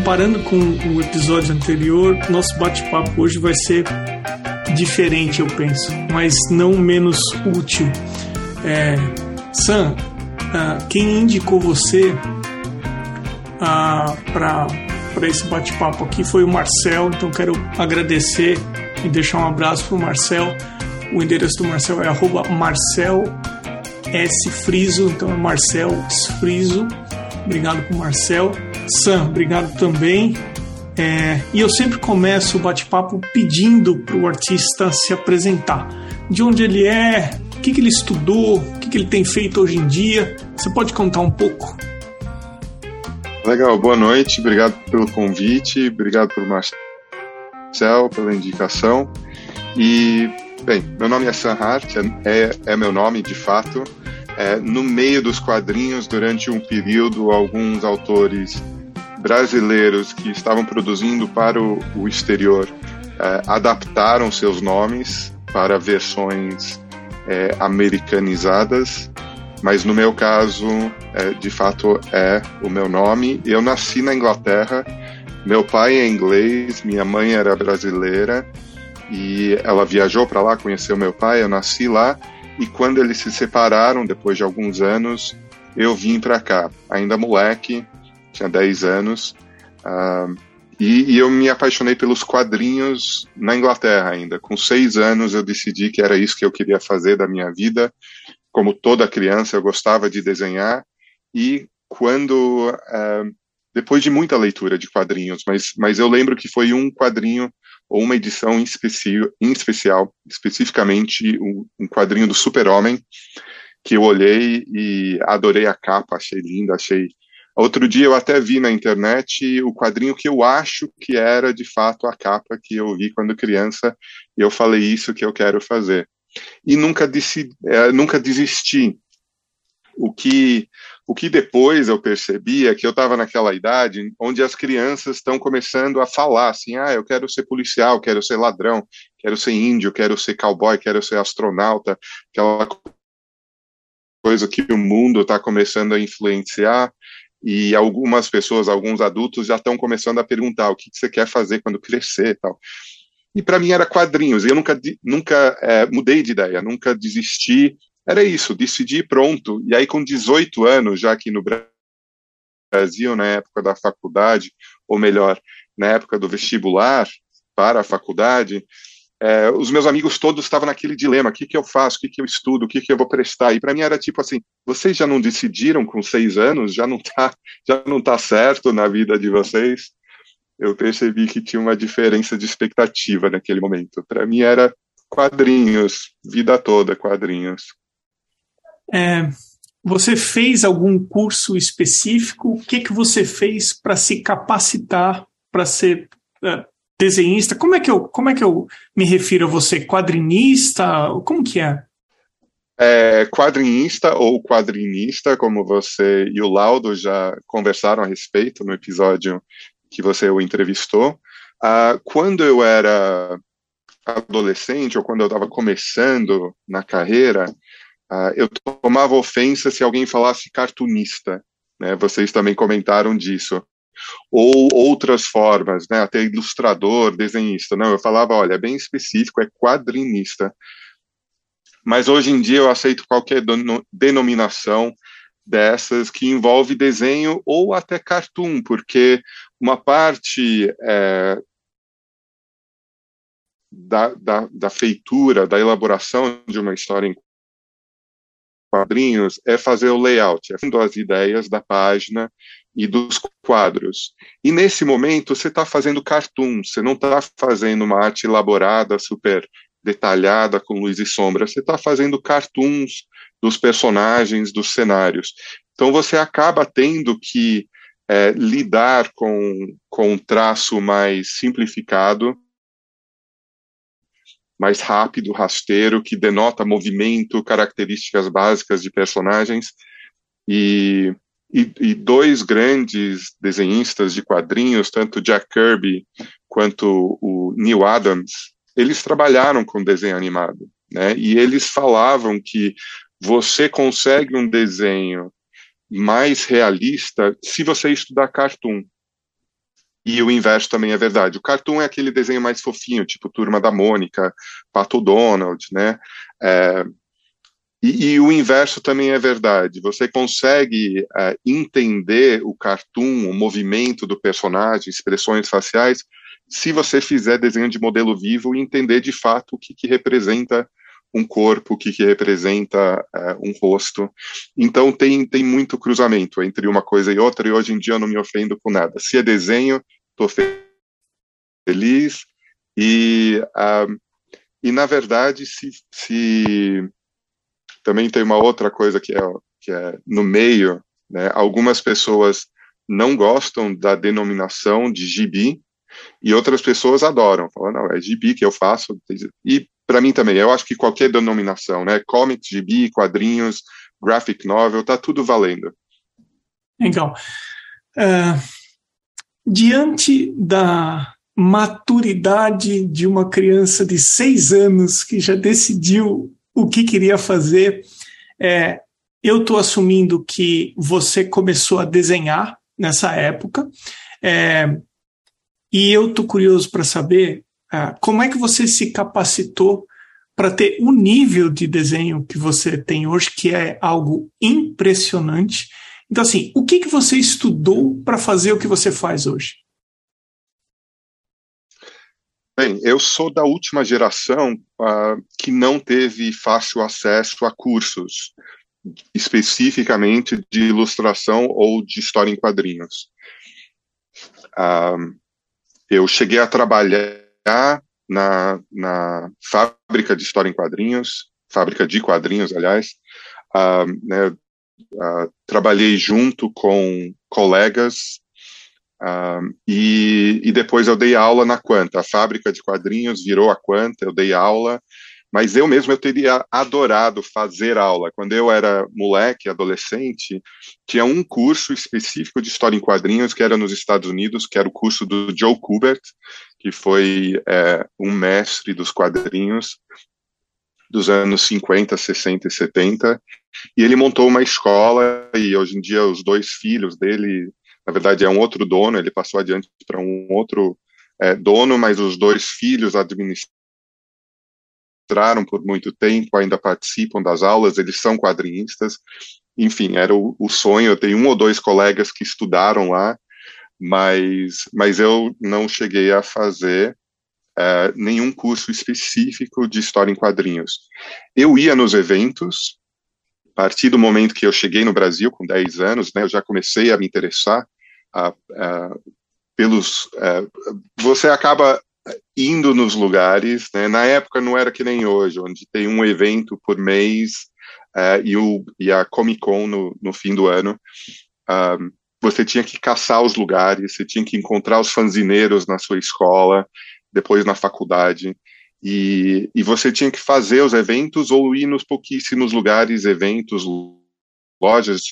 comparando com o episódio anterior, nosso bate-papo hoje vai ser diferente, eu penso, mas não menos útil. É, Sam, uh, quem indicou você uh, para esse bate-papo aqui foi o Marcel, então quero agradecer e deixar um abraço para o Marcel. O endereço do Marcel é arroba Marcel S. Friso, então é Marcel Friso. Obrigado para Marcel. Sam, obrigado também. É, e eu sempre começo o bate-papo pedindo para o artista se apresentar. De onde ele é, o que, que ele estudou, o que, que ele tem feito hoje em dia. Você pode contar um pouco? Legal, boa noite, obrigado pelo convite, obrigado por Marcel, pela indicação. E, bem, meu nome é Sam Hart, é, é meu nome de fato. É, no meio dos quadrinhos, durante um período, alguns autores brasileiros que estavam produzindo para o, o exterior é, adaptaram seus nomes para versões é, americanizadas, mas no meu caso, é, de fato, é o meu nome. Eu nasci na Inglaterra, meu pai é inglês, minha mãe era brasileira e ela viajou para lá, conheceu meu pai, eu nasci lá e quando eles se separaram, depois de alguns anos, eu vim para cá, ainda moleque, tinha 10 anos. Uh, e, e, eu me apaixonei pelos quadrinhos na Inglaterra ainda. Com seis anos eu decidi que era isso que eu queria fazer da minha vida. Como toda criança, eu gostava de desenhar. E quando, uh, depois de muita leitura de quadrinhos, mas, mas eu lembro que foi um quadrinho ou uma edição em, especi em especial, especificamente um, um quadrinho do Super-Homem, que eu olhei e adorei a capa, achei linda, achei Outro dia eu até vi na internet o quadrinho que eu acho que era de fato a capa que eu vi quando criança e eu falei isso que eu quero fazer. E nunca, decidi, é, nunca desisti. O que, o que depois eu percebi é que eu estava naquela idade onde as crianças estão começando a falar assim: ah, eu quero ser policial, quero ser ladrão, quero ser índio, quero ser cowboy, quero ser astronauta, aquela coisa que o mundo está começando a influenciar e algumas pessoas, alguns adultos já estão começando a perguntar o que você quer fazer quando crescer tal. E para mim era quadrinhos, e eu nunca, nunca é, mudei de ideia, nunca desisti, era isso, decidi pronto. E aí com 18 anos, já aqui no Brasil, na época da faculdade, ou melhor, na época do vestibular para a faculdade, é, os meus amigos todos estavam naquele dilema: o que, que eu faço, o que, que eu estudo, o que, que eu vou prestar. E para mim era tipo assim: vocês já não decidiram com seis anos, já não tá, já não tá certo na vida de vocês. Eu percebi que tinha uma diferença de expectativa naquele momento. Para mim era quadrinhos, vida toda quadrinhos. É, você fez algum curso específico? O que que você fez para se capacitar para ser é, desenhista? Como é que eu, como é que eu me refiro a você? Quadrinista? Como que é? É, quadrinista ou quadrinista, como você e o Laudo já conversaram a respeito no episódio que você o entrevistou. Uh, quando eu era adolescente ou quando eu estava começando na carreira, uh, eu tomava ofensa se alguém falasse cartunista. Né? Vocês também comentaram disso ou outras formas, né, até ilustrador, desenhista. Não, eu falava, olha, é bem específico, é quadrinista. Mas hoje em dia eu aceito qualquer denominação dessas que envolve desenho ou até cartoon, porque uma parte é, da, da, da feitura, da elaboração de uma história em quadrinhos é fazer o layout, é as ideias da página e dos quadros. E nesse momento você está fazendo cartoon, você não está fazendo uma arte elaborada, super detalhada com luz e sombra, você está fazendo cartoons dos personagens, dos cenários. Então você acaba tendo que é, lidar com, com um traço mais simplificado, mais rápido, rasteiro, que denota movimento, características básicas de personagens. E e, e, dois grandes desenhistas de quadrinhos, tanto Jack Kirby quanto o Neil Adams, eles trabalharam com desenho animado, né? E eles falavam que você consegue um desenho mais realista se você estudar cartoon. e o inverso também é verdade. O cartoon é aquele desenho mais fofinho, tipo Turma da Mônica, Pato Donald, né? É, e, e, o inverso também é verdade. Você consegue é, entender o cartoon, o movimento do personagem, expressões faciais, se você fizer desenho de modelo vivo e entender de fato o que, que representa um corpo, o que, que representa é, um rosto. Então tem, tem muito cruzamento entre uma coisa e outra, e hoje em dia eu não me ofendo com nada. Se é desenho, estou feliz. E, uh, e na verdade, se, se também tem uma outra coisa que é, que é no meio, né? Algumas pessoas não gostam da denominação de gibi e outras pessoas adoram, falam, não, é gibi que eu faço. E para mim também, eu acho que qualquer denominação, né? Comics, gibi, quadrinhos, graphic novel, tá tudo valendo. Legal. Uh, diante da maturidade de uma criança de seis anos que já decidiu o que queria fazer. É, eu estou assumindo que você começou a desenhar nessa época, é, e eu estou curioso para saber é, como é que você se capacitou para ter o nível de desenho que você tem hoje, que é algo impressionante. Então, assim, o que, que você estudou para fazer o que você faz hoje? Bem, eu sou da última geração uh, que não teve fácil acesso a cursos, especificamente de ilustração ou de história em quadrinhos. Uh, eu cheguei a trabalhar na, na fábrica de história em quadrinhos, fábrica de quadrinhos, aliás. Uh, né, trabalhei junto com colegas e, e, depois eu dei aula na Quanta, a fábrica de quadrinhos virou a Quanta, eu dei aula, mas eu mesmo eu teria adorado fazer aula. Quando eu era moleque, adolescente, tinha um curso específico de história em quadrinhos que era nos Estados Unidos, que era o curso do Joe Kubert, que foi é, um mestre dos quadrinhos dos anos 50, 60 e 70, e ele montou uma escola e hoje em dia os dois filhos dele na verdade é um outro dono, ele passou adiante para um outro é, dono, mas os dois filhos administraram por muito tempo, ainda participam das aulas, eles são quadrinistas, enfim, era o, o sonho, eu tenho um ou dois colegas que estudaram lá, mas, mas eu não cheguei a fazer é, nenhum curso específico de história em quadrinhos. Eu ia nos eventos, partir do momento que eu cheguei no Brasil, com 10 anos, né, eu já comecei a me interessar a, a, pelos. A, você acaba indo nos lugares, né? Na época não era que nem hoje, onde tem um evento por mês uh, e, o, e a Comic Con no, no fim do ano. Você tinha que caçar os lugares, você tinha que encontrar os fanzineiros na sua escola, depois na faculdade, e, e você tinha que fazer os eventos ou ir nos pouquíssimos lugares, eventos, lojas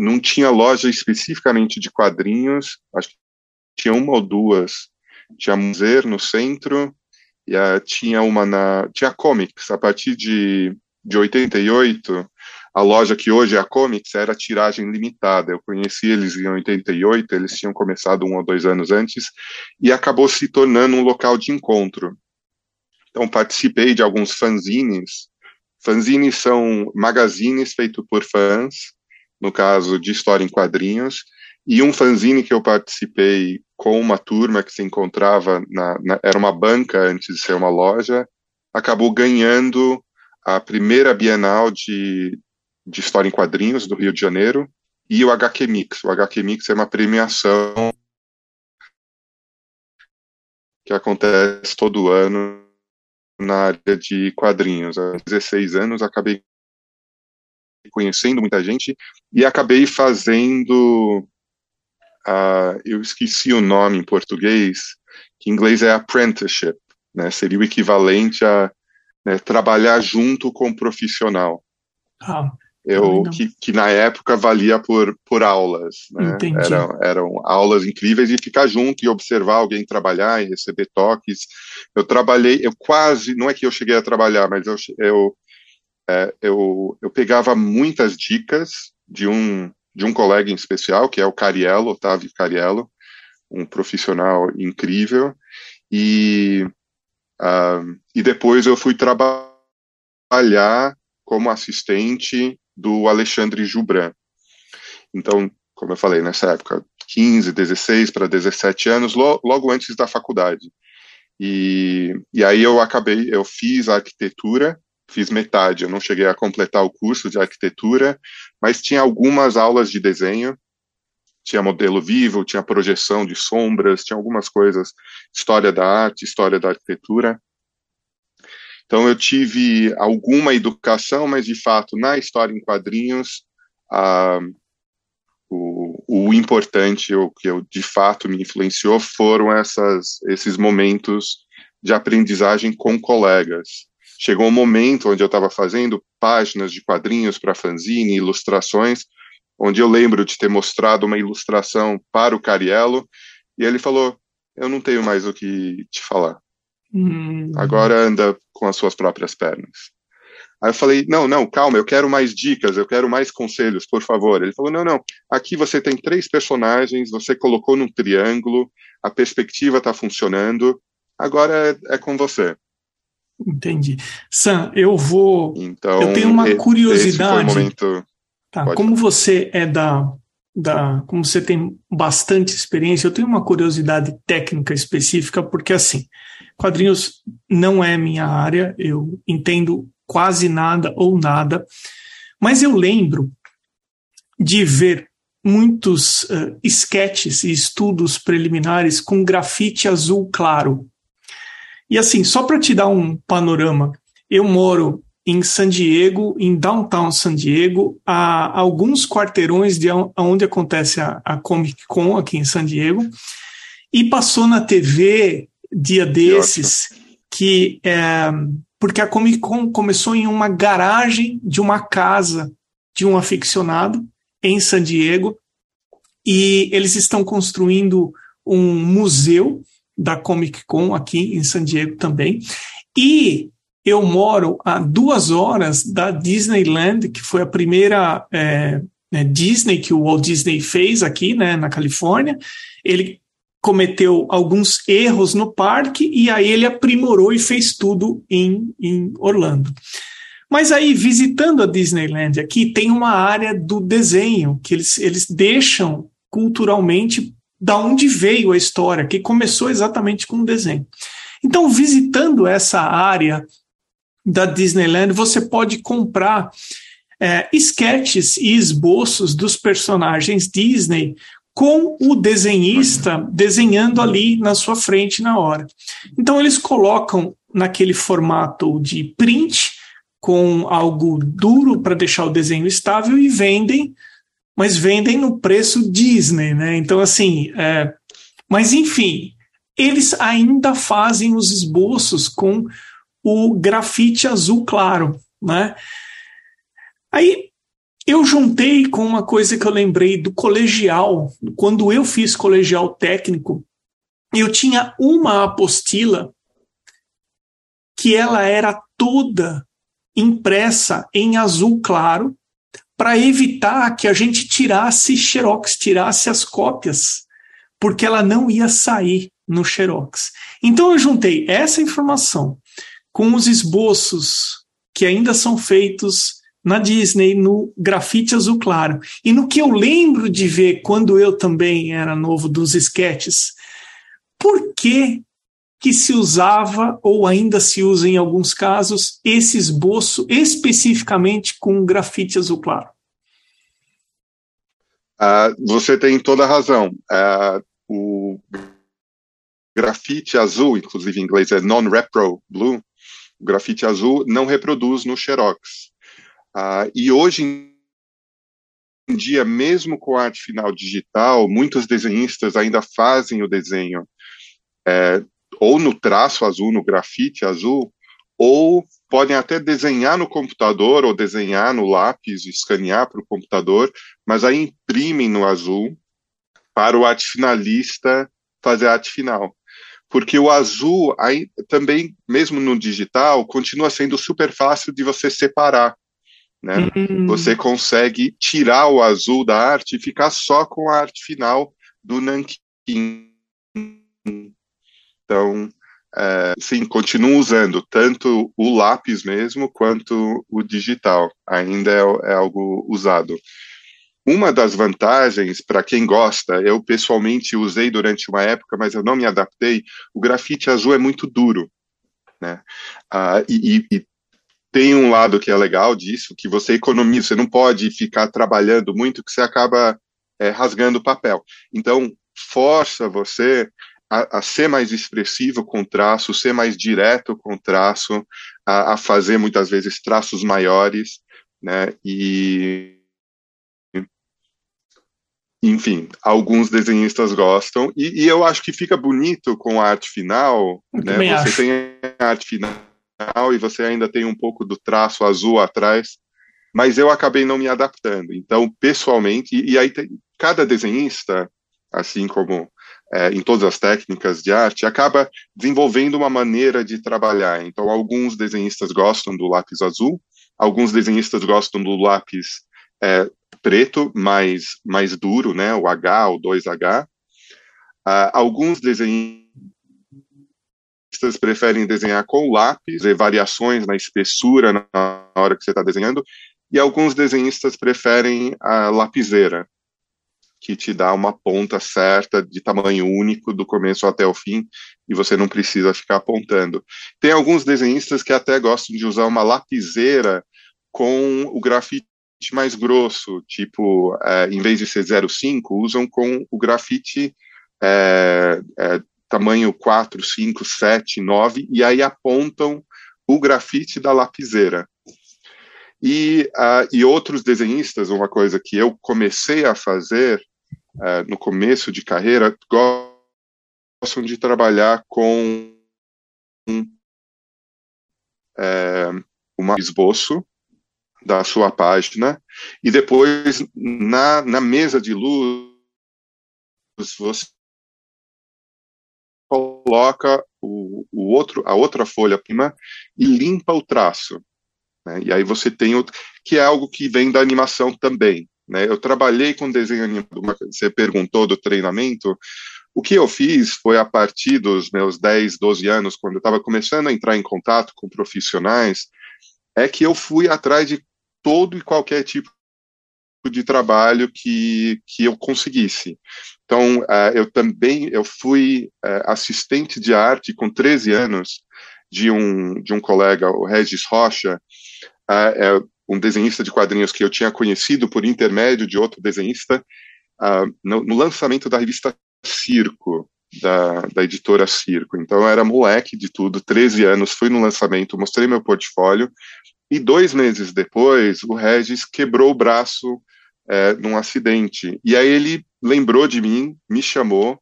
não tinha loja especificamente de quadrinhos, acho que tinha uma ou duas. Tinha Museu no centro, e a, tinha uma na. Tinha Comics, a partir de, de 88, a loja que hoje é a Comics era tiragem limitada. Eu conheci eles em 88, eles tinham começado um ou dois anos antes, e acabou se tornando um local de encontro. Então, participei de alguns fanzines. Fanzines são magazines feitos por fãs, no caso de história em quadrinhos, e um fanzine que eu participei com uma turma que se encontrava na, na, era uma banca antes de ser uma loja, acabou ganhando a primeira Bienal de, de História em Quadrinhos do Rio de Janeiro e o HQ Mix. O HQ Mix é uma premiação que acontece todo ano na área de quadrinhos. Há 16 anos acabei conhecendo muita gente e acabei fazendo. Uh, eu esqueci o nome em português, que em inglês é apprenticeship, né? Seria o equivalente a né, trabalhar junto com o profissional. Ah, eu que, que, na época valia por, por aulas, né? Eram, eram aulas incríveis e ficar junto e observar alguém trabalhar e receber toques. Eu trabalhei, eu quase, não é que eu cheguei a trabalhar, mas eu, eu é, eu, eu pegava muitas dicas de um, de um colega em especial, que é o Cariello, Otávio Cariello, um profissional incrível, e, uh, e depois eu fui trabalhar como assistente do Alexandre Jubran. Então, como eu falei, nessa época, 15, 16 para 17 anos, lo, logo antes da faculdade. E, e aí eu acabei, eu fiz arquitetura, fiz metade, eu não cheguei a completar o curso de arquitetura, mas tinha algumas aulas de desenho, tinha modelo vivo, tinha projeção de sombras, tinha algumas coisas, história da arte, história da arquitetura. Então eu tive alguma educação, mas de fato na história em quadrinhos, o, o importante, o que eu, de fato me influenciou, foram essas, esses momentos de aprendizagem com colegas. Chegou um momento onde eu estava fazendo páginas de quadrinhos para fanzine, ilustrações, onde eu lembro de ter mostrado uma ilustração para o Cariello, e ele falou: Eu não tenho mais o que te falar. Hum. Agora anda com as suas próprias pernas. Aí eu falei, não, não, calma, eu quero mais dicas, eu quero mais conselhos, por favor. Ele falou, não, não, aqui você tem três personagens, você colocou num triângulo, a perspectiva está funcionando, agora é, é, com você. Entendi. Sam, eu vou. Então, eu tenho uma curiosidade. Momento... Tá, como falar. você é da, da. Como você tem bastante experiência, eu tenho uma curiosidade técnica específica, porque assim, quadrinhos não é minha área, eu entendo quase nada ou nada. Mas eu lembro de ver muitos uh, esquetes e estudos preliminares com grafite azul claro. E assim, só para te dar um panorama, eu moro em San Diego, em downtown San Diego, a alguns quarteirões de onde acontece a, a Comic Con aqui em San Diego, e passou na TV dia desses que, é, porque a Comic Con começou em uma garagem de uma casa de um aficionado em San Diego. E eles estão construindo um museu da Comic Con aqui em San Diego também. E eu moro a duas horas da Disneyland, que foi a primeira é, né, Disney que o Walt Disney fez aqui né, na Califórnia. Ele cometeu alguns erros no parque e aí ele aprimorou e fez tudo em, em Orlando. Mas aí, visitando a Disneyland aqui, tem uma área do desenho que eles, eles deixam culturalmente da onde veio a história, que começou exatamente com o desenho. Então, visitando essa área da Disneyland, você pode comprar é, esquetes e esboços dos personagens Disney com o desenhista desenhando ali na sua frente na hora. Então eles colocam naquele formato de print com algo duro para deixar o desenho estável e vendem, mas vendem no preço Disney, né? Então assim, é, mas enfim, eles ainda fazem os esboços com o grafite azul claro, né? Aí eu juntei com uma coisa que eu lembrei do colegial. Quando eu fiz colegial técnico, eu tinha uma apostila que ela era toda impressa em azul claro para evitar que a gente tirasse xerox, tirasse as cópias, porque ela não ia sair no xerox. Então eu juntei essa informação com os esboços que ainda são feitos na Disney, no grafite azul claro. E no que eu lembro de ver quando eu também era novo dos esquetes, por que que se usava, ou ainda se usa em alguns casos, esse esboço especificamente com grafite azul claro? Uh, você tem toda a razão. Uh, o grafite azul, inclusive em inglês é non-repro blue, o grafite azul não reproduz no Xerox. Uh, e hoje em dia, mesmo com a arte final digital, muitos desenhistas ainda fazem o desenho é, ou no traço azul, no grafite azul, ou podem até desenhar no computador ou desenhar no lápis, escanear para o computador, mas aí imprimem no azul para o arte finalista fazer a arte final. Porque o azul, aí, também, mesmo no digital, continua sendo super fácil de você separar. Né? Hum. Você consegue tirar o azul da arte e ficar só com a arte final do nanquim. Então, é, sim, continuo usando tanto o lápis mesmo quanto o digital. Ainda é, é algo usado. Uma das vantagens, para quem gosta, eu pessoalmente usei durante uma época, mas eu não me adaptei. O grafite azul é muito duro, né? Ah, e, e, tem um lado que é legal disso, que você economiza, você não pode ficar trabalhando muito, que você acaba é, rasgando o papel. Então, força você a, a, ser mais expressivo com traço, ser mais direto com traço, a, a fazer muitas vezes traços maiores, né? E enfim, alguns desenhistas gostam e, e, eu acho que fica bonito com a arte final, eu né? Você acho. tem a arte final e você ainda tem um pouco do traço azul atrás, mas eu acabei não me adaptando. Então, pessoalmente, e, e aí tem, cada desenhista, assim como é, em todas as técnicas de arte, acaba desenvolvendo uma maneira de trabalhar. Então, alguns desenhistas gostam do lápis azul, alguns desenhistas gostam do lápis é, preto, mais, mais duro, né, o H, o 2H. Uh, ah, alguns desenhistas preferem desenhar com lápis, ver variações na espessura na hora que você está desenhando, e alguns desenhistas preferem a lapiseira, que te dá uma ponta certa de tamanho único do começo até o fim e você não precisa ficar apontando. Tem alguns desenhistas que até gostam de usar uma lapiseira com o grafite mais grosso, tipo, é, em vez de ser 0,5, usam com o grafite é, é, tamanho 4, 5, 7, 9, e aí apontam o grafite da lapiseira. E, uh, e outros desenhistas, uma coisa que eu comecei a fazer uh, no começo de carreira, gostam de trabalhar com é, um esboço da sua página e depois na, na mesa de luz você coloca o, o outro a outra folha prima e limpa o traço né? e aí você tem o, que é algo que vem da animação também né? Eu trabalhei com desenho animado, você perguntou do treinamento. O que eu fiz foi a partir dos meus 10, 12 anos, quando eu estava começando a entrar em contato com profissionais, é que eu fui atrás de todo e qualquer tipo de trabalho que, que eu conseguisse. Então, uh, eu também eu fui uh, assistente de arte com 13 anos de um, de um colega, o Regis Rocha, uh, um desenhista de quadrinhos que eu tinha conhecido por intermédio de outro desenhista, no, no, lançamento da revista Circo, da, da editora Circo. Então eu era moleque de tudo, 13 anos, fui no lançamento, mostrei meu portfólio, e dois meses depois, o Regis quebrou o braço é, num acidente. E aí ele lembrou de mim, me chamou,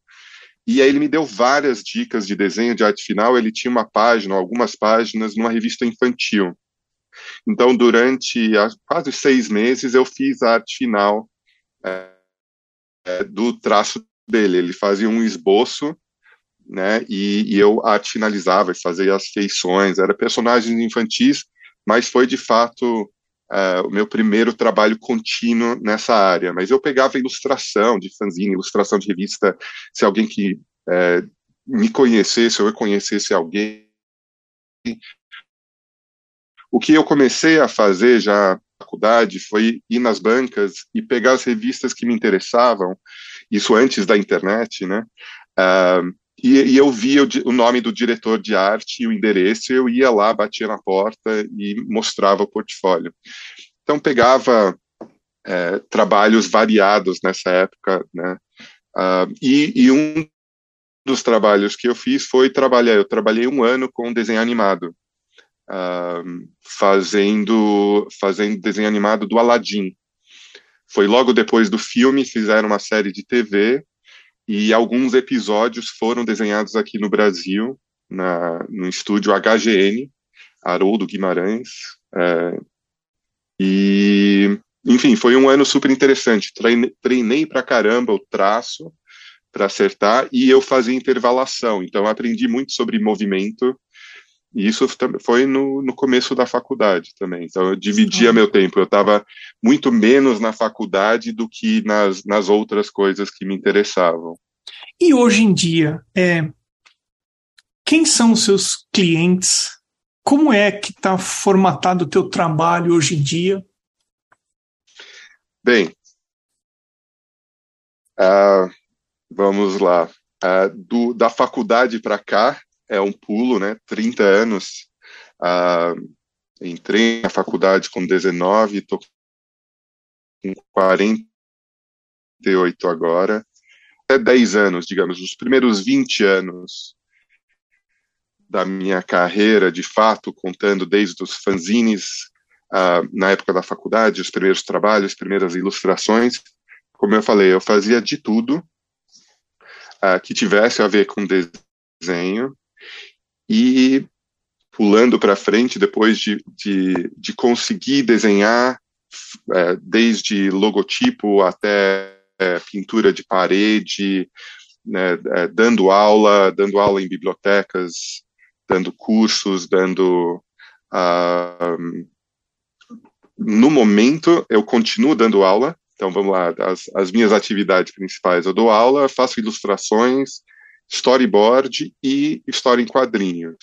e aí ele me deu várias dicas de desenho de arte final. Ele tinha uma página, algumas páginas, numa revista infantil. Então, durante quase seis meses, eu fiz a arte final é, é, do traço dele. Ele fazia um esboço, né, e, e eu arte finalizava fazia as feições. Era personagens infantis, mas foi de fato é, o meu primeiro trabalho contínuo nessa área. Mas eu pegava ilustração de fanzine, ilustração de revista. Se alguém que é, me conhecesse ou eu conhecesse alguém, o que eu comecei a fazer já na faculdade foi ir nas bancas e pegar as revistas que me interessavam, isso antes da internet, né? Uh, e, e, eu via o, o, nome do diretor de arte e o endereço, eu ia lá, batia na porta e mostrava o portfólio. Então, pegava é, trabalhos variados nessa época, né? Uh, e, e, um dos trabalhos que eu fiz foi trabalhar, eu trabalhei um ano com desenho animado uh, fazendo, fazendo desenho animado do Aladdin. Foi logo depois do filme, fizeram uma série de TV e alguns episódios foram desenhados aqui no Brasil, na, no estúdio HGN, Haroldo Guimarães. É, e, enfim, foi um ano super interessante. Treinei, treinei pra caramba o traço para acertar e eu fazia intervalação. Então, aprendi muito sobre movimento e isso foi no, no começo da faculdade também. Então, eu dividia meu tempo. Eu estava muito menos na faculdade do que nas, nas outras coisas que me interessavam. E hoje em dia, é, quem são os seus clientes? Como é que está formatado o teu trabalho hoje em dia? Bem, uh, vamos lá. Uh, do, da faculdade para cá é um pulo, né? 30 anos. Uh, entrei na faculdade com 19, estou com 48 agora. Até 10 anos, digamos, os primeiros 20 anos da minha carreira, de fato, contando desde os fanzines, uh, na época da faculdade, os primeiros trabalhos, as primeiras ilustrações. Como eu falei, eu fazia de tudo uh, que tivesse a ver com desenho. E pulando para frente, depois de, de, de conseguir desenhar, é, desde logotipo até é, pintura de parede, né, é, dando aula, dando aula em bibliotecas, dando cursos, dando. Uh, no momento, eu continuo dando aula. Então, vamos lá, as, as minhas atividades principais. Eu dou aula, faço ilustrações, storyboard e história em quadrinhos.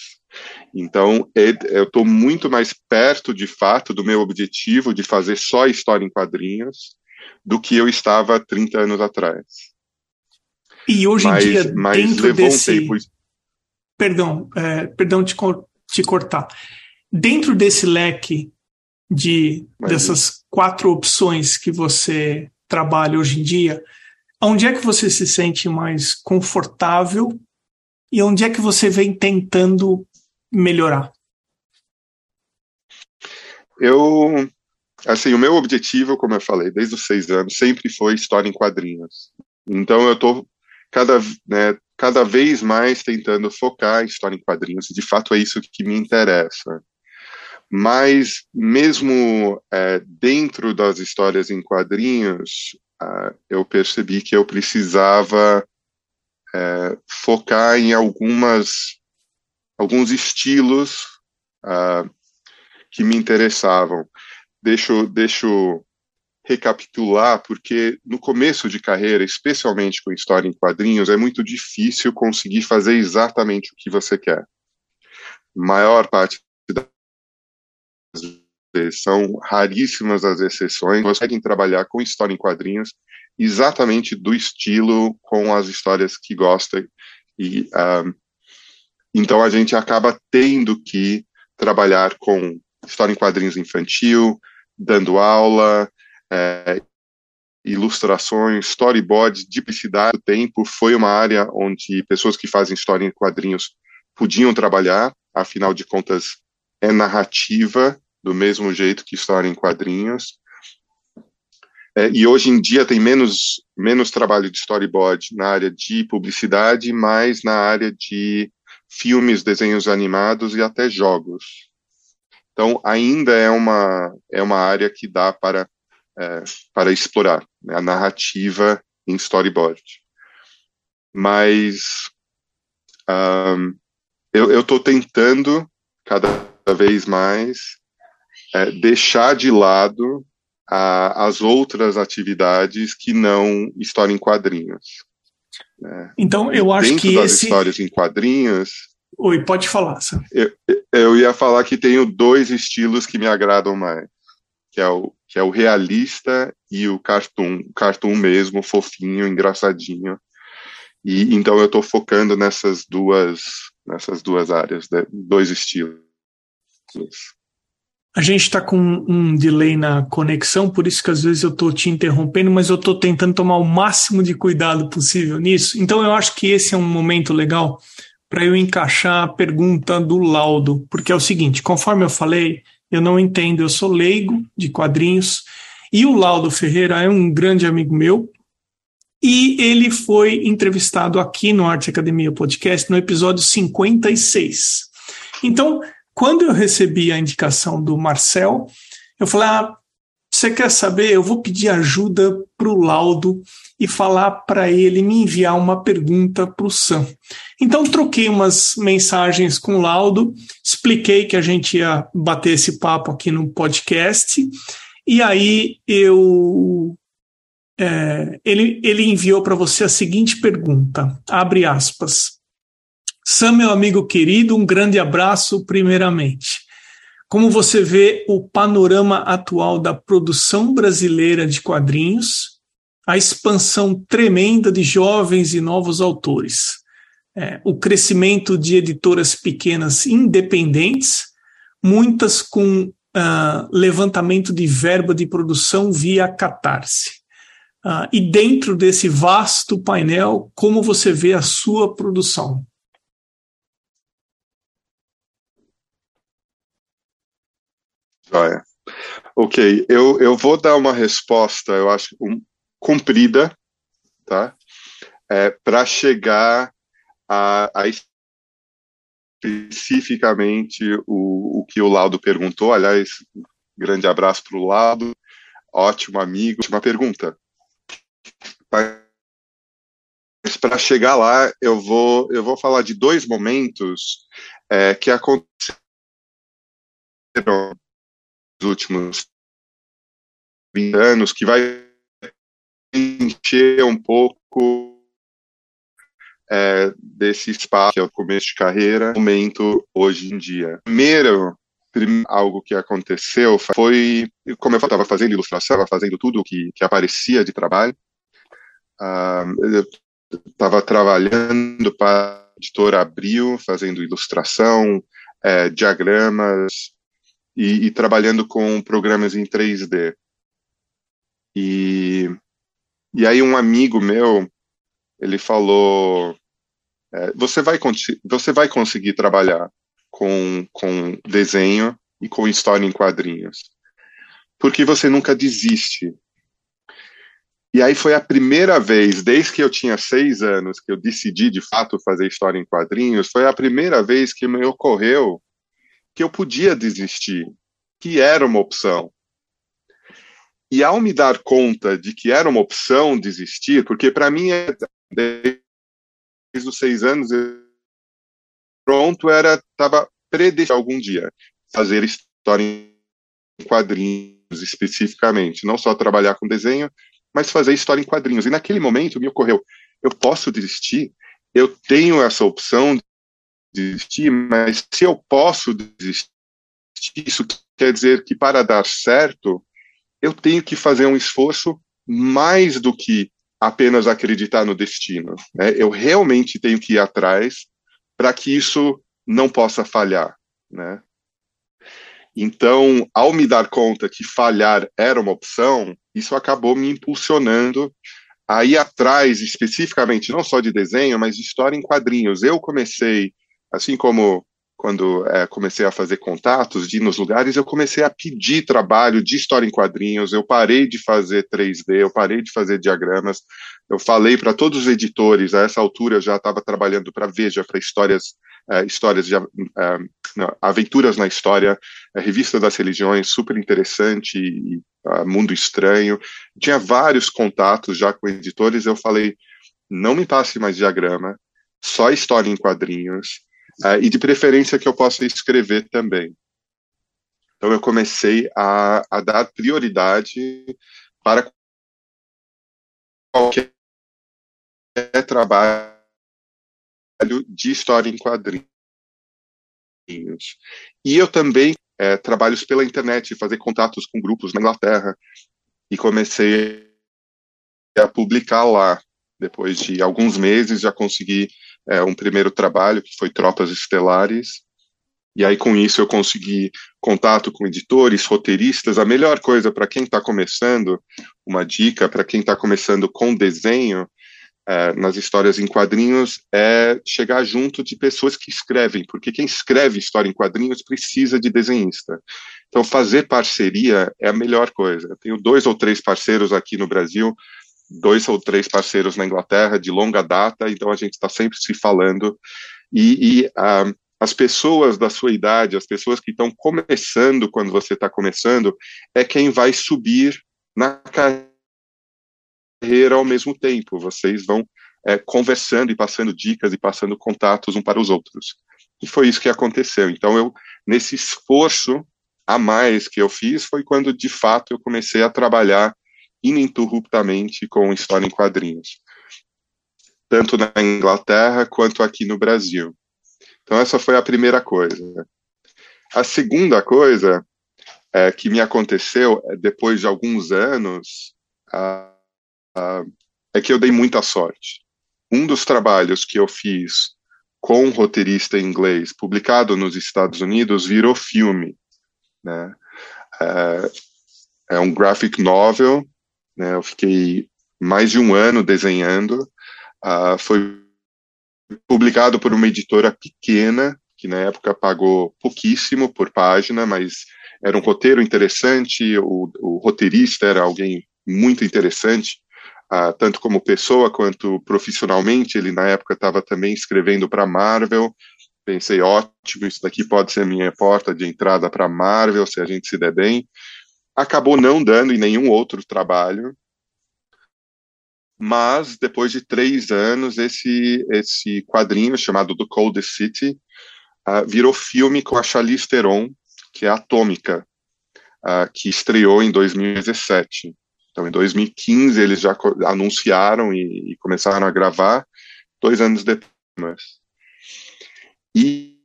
Então, eu estou muito mais perto, de fato, do meu objetivo de fazer só história em quadrinhos do que eu estava 30 anos atrás. E hoje em dia, mas dentro desse... Um tempo... Perdão, é, perdão te, te cortar. Dentro desse leque de mas... dessas quatro opções que você trabalha hoje em dia, onde é que você se sente mais confortável e onde é que você vem tentando melhorar? Eu, assim, o meu objetivo, como eu falei, desde os seis anos, sempre foi história em quadrinhos. Então eu estou cada, né, cada vez mais tentando focar em história em quadrinhos. De fato, é isso que me interessa. Mas mesmo é, dentro das histórias em quadrinhos, uh, eu percebi que eu precisava é, focar em algumas alguns estilos uh, que me interessavam. Deixo, deixo recapitular, porque no começo de carreira, especialmente com história em quadrinhos, é muito difícil conseguir fazer exatamente o que você quer. Maior parte são raríssimas as exceções, conseguem trabalhar com história em quadrinhos exatamente do estilo com as histórias que gosta e ah, então a gente acaba tendo que trabalhar com história em quadrinhos infantil, dando aula, é, ilustrações, storyboards, diplicidade do tempo. Foi uma área onde pessoas que fazem história em quadrinhos podiam trabalhar, afinal de contas, é narrativa do mesmo jeito que história em quadrinhos. É, e hoje em dia tem menos, menos trabalho de storyboard na área de publicidade, mais na área de filmes, desenhos animados e até jogos. Então, ainda é uma, é uma área que dá para, é, para explorar né, a narrativa em storyboard. Mas um, eu estou tentando cada vez mais é, deixar de lado a, as outras atividades que não história em quadrinhos. Né? Então, eu acho Dentro que das esse... histórias em quadrinhos... Oi, pode falar, Sam. Eu, eu ia falar que tenho dois estilos que me agradam mais, que é o, que é o realista e o cartoon, cartoon mesmo, fofinho, engraçadinho. E então eu estou focando nessas duas nessas duas áreas, né? dois estilos. A gente está com um delay na conexão, por isso que às vezes eu estou te interrompendo, mas eu estou tentando tomar o máximo de cuidado possível nisso. Então eu acho que esse é um momento legal para eu encaixar a pergunta do laudo, porque é o seguinte: conforme eu falei, eu não entendo, eu sou leigo de quadrinhos, e o Laudo Ferreira é um grande amigo meu, e ele foi entrevistado aqui no Arte Academia Podcast no episódio 56. Então, quando eu recebi a indicação do Marcel, eu falei: ah, você quer saber? Eu vou pedir ajuda para o Laudo e falar para ele me enviar uma pergunta para o Sam. Então troquei umas mensagens com o Laudo, expliquei que a gente ia bater esse papo aqui no podcast, e aí eu é, ele, ele enviou para você a seguinte pergunta, abre aspas. Sam, meu amigo querido, um grande abraço primeiramente. Como você vê o panorama atual da produção brasileira de quadrinhos, a expansão tremenda de jovens e novos autores, é, o crescimento de editoras pequenas independentes, muitas com uh, levantamento de verba de produção via Catarse. Uh, e dentro desse vasto painel, como você vê a sua produção? Joia. Ok, eu, eu vou dar uma resposta, eu acho, um, comprida, tá? É, Para chegar a, a especificamente o, o que o Laudo perguntou. Aliás, grande abraço para o Laudo, ótimo amigo. Última pergunta. Mas para chegar lá, eu vou, eu vou falar de dois momentos é, que aconteceram últimos 20 anos, que vai encher um pouco é, desse espaço que é o começo de carreira, momento hoje em dia. Primeiro, algo que aconteceu foi, como eu estava fazendo ilustração, estava fazendo tudo que, que aparecia de trabalho, estava trabalhando para a editora Abril, fazendo ilustração, é, diagramas e, e, trabalhando com programas em 3D. E, e aí um amigo meu, ele falou, é, você, vai, você vai conseguir trabalhar com, com desenho e com história em quadrinhos, porque você nunca desiste. E aí foi a primeira vez, desde que eu tinha seis anos, que eu decidi de fato fazer história em quadrinhos, foi a primeira vez que me ocorreu que eu podia desistir, que era uma opção. E ao me dar conta de que era uma opção desistir, porque para mim, é, desde os seis anos, pronto, era estava predestinado algum dia fazer história em quadrinhos especificamente, não só trabalhar com desenho, mas fazer história em quadrinhos. E naquele momento me ocorreu, eu posso desistir, eu tenho essa opção desistir, mas se eu posso desistir, isso quer dizer que para dar certo, eu tenho que fazer um esforço mais do que apenas acreditar no destino. Né? Eu realmente tenho que ir atrás para que isso não possa falhar. Né? Então, ao me dar conta que falhar era uma opção, isso acabou me impulsionando a ir atrás, especificamente, não só de desenho, mas de história em quadrinhos. Eu comecei, assim como quando é, comecei a fazer contatos, de ir nos lugares, eu comecei a pedir trabalho de história em quadrinhos, eu parei de fazer 3D, eu parei de fazer diagramas, eu falei para todos os editores, a essa altura eu já estava trabalhando para Veja, para histórias, é, histórias de é, não, aventuras na história, a revista das religiões, super interessante, e, Mundo Estranho, tinha vários contatos já com editores, eu falei, não me passe mais diagrama, só história em quadrinhos, Uh, e de preferência que eu possa escrever também. Então eu comecei a, a dar prioridade para qualquer trabalho de história em quadrinhos. E eu também é, trabalhos pela internet, fazer contatos com grupos na Inglaterra, e comecei a publicar lá. Depois de alguns meses, já consegui é, um primeiro trabalho, que foi Tropas Estelares, e aí com isso eu consegui contato com editores, roteiristas. A melhor coisa para quem está começando, uma dica para quem está começando com desenho, é, nas histórias em quadrinhos, é chegar junto de pessoas que escrevem, porque quem escreve história em quadrinhos precisa de desenhista. Então, fazer parceria é a melhor coisa. Eu tenho dois ou três parceiros aqui no Brasil dois ou três parceiros na Inglaterra de longa data, então a gente está sempre se falando. E, e uh, as pessoas da sua idade, as pessoas que estão começando quando você está começando, é quem vai subir na carreira ao mesmo tempo. Vocês vão é, conversando e passando dicas e passando contatos um para os outros. E foi isso que aconteceu. Então, eu, nesse esforço a mais que eu fiz, foi quando de fato eu comecei a trabalhar ininterruptamente com história em quadrinhos, tanto na Inglaterra quanto aqui no Brasil. Então, essa foi a primeira coisa. A segunda coisa é, que me aconteceu é, depois de alguns anos é que eu dei muita sorte. Um dos trabalhos que eu fiz com um roteirista inglês, publicado nos Estados Unidos, virou filme. Né? É, é um graphic novel. Né? Eu fiquei mais de um ano desenhando. Uh, foi publicado por uma editora pequena, que na época pagou pouquíssimo por página, mas era um roteiro interessante, o, o roteirista era alguém muito interessante, uh, tanto como pessoa quanto profissionalmente. Ele, na época, estava também escrevendo para Marvel. Pensei, ótimo, isso daqui pode ser minha porta de entrada para Marvel, se a gente se der bem. Acabou não dando em nenhum outro trabalho, mas depois de três anos, esse, esse quadrinho chamado The Cold City uh, virou filme com a Charlize Theron, que é Atômica, uh, que estreou em 2017. Então, em 2015, eles já anunciaram e, e começaram a gravar, dois anos depois. E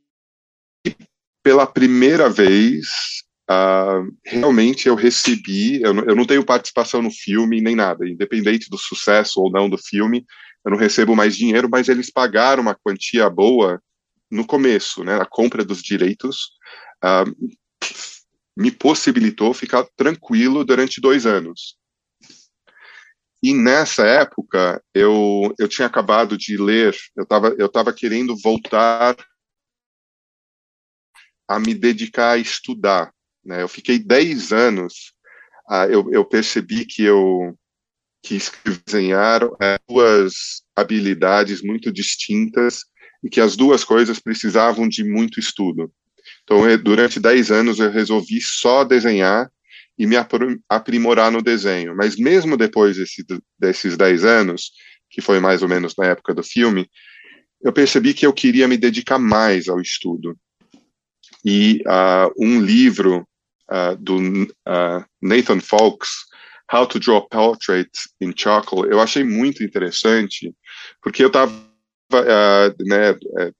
pela primeira vez, uh, realmente eu recebi, eu não, eu não, tenho participação no filme nem nada, independente do sucesso ou não do filme, eu não recebo mais dinheiro, mas eles pagaram uma quantia boa no começo, né, a compra dos direitos, uh, me possibilitou ficar tranquilo durante dois anos. E nessa época, eu, eu tinha acabado de ler, eu estava eu tava querendo voltar a me dedicar a estudar. Né? Eu fiquei 10 anos, eu, eu percebi que eu que desenhar é, duas habilidades muito distintas e que as duas coisas precisavam de muito estudo. Então, durante 10 anos, eu resolvi só desenhar e me aprimorar no desenho. Mas mesmo depois desse, desses 10 anos, que foi mais ou menos na época do filme, eu percebi que eu queria me dedicar mais ao estudo. E uh, um livro uh, do uh, Nathan Folks, How to Draw Portraits in Charcoal, eu achei muito interessante, porque eu estava né, é,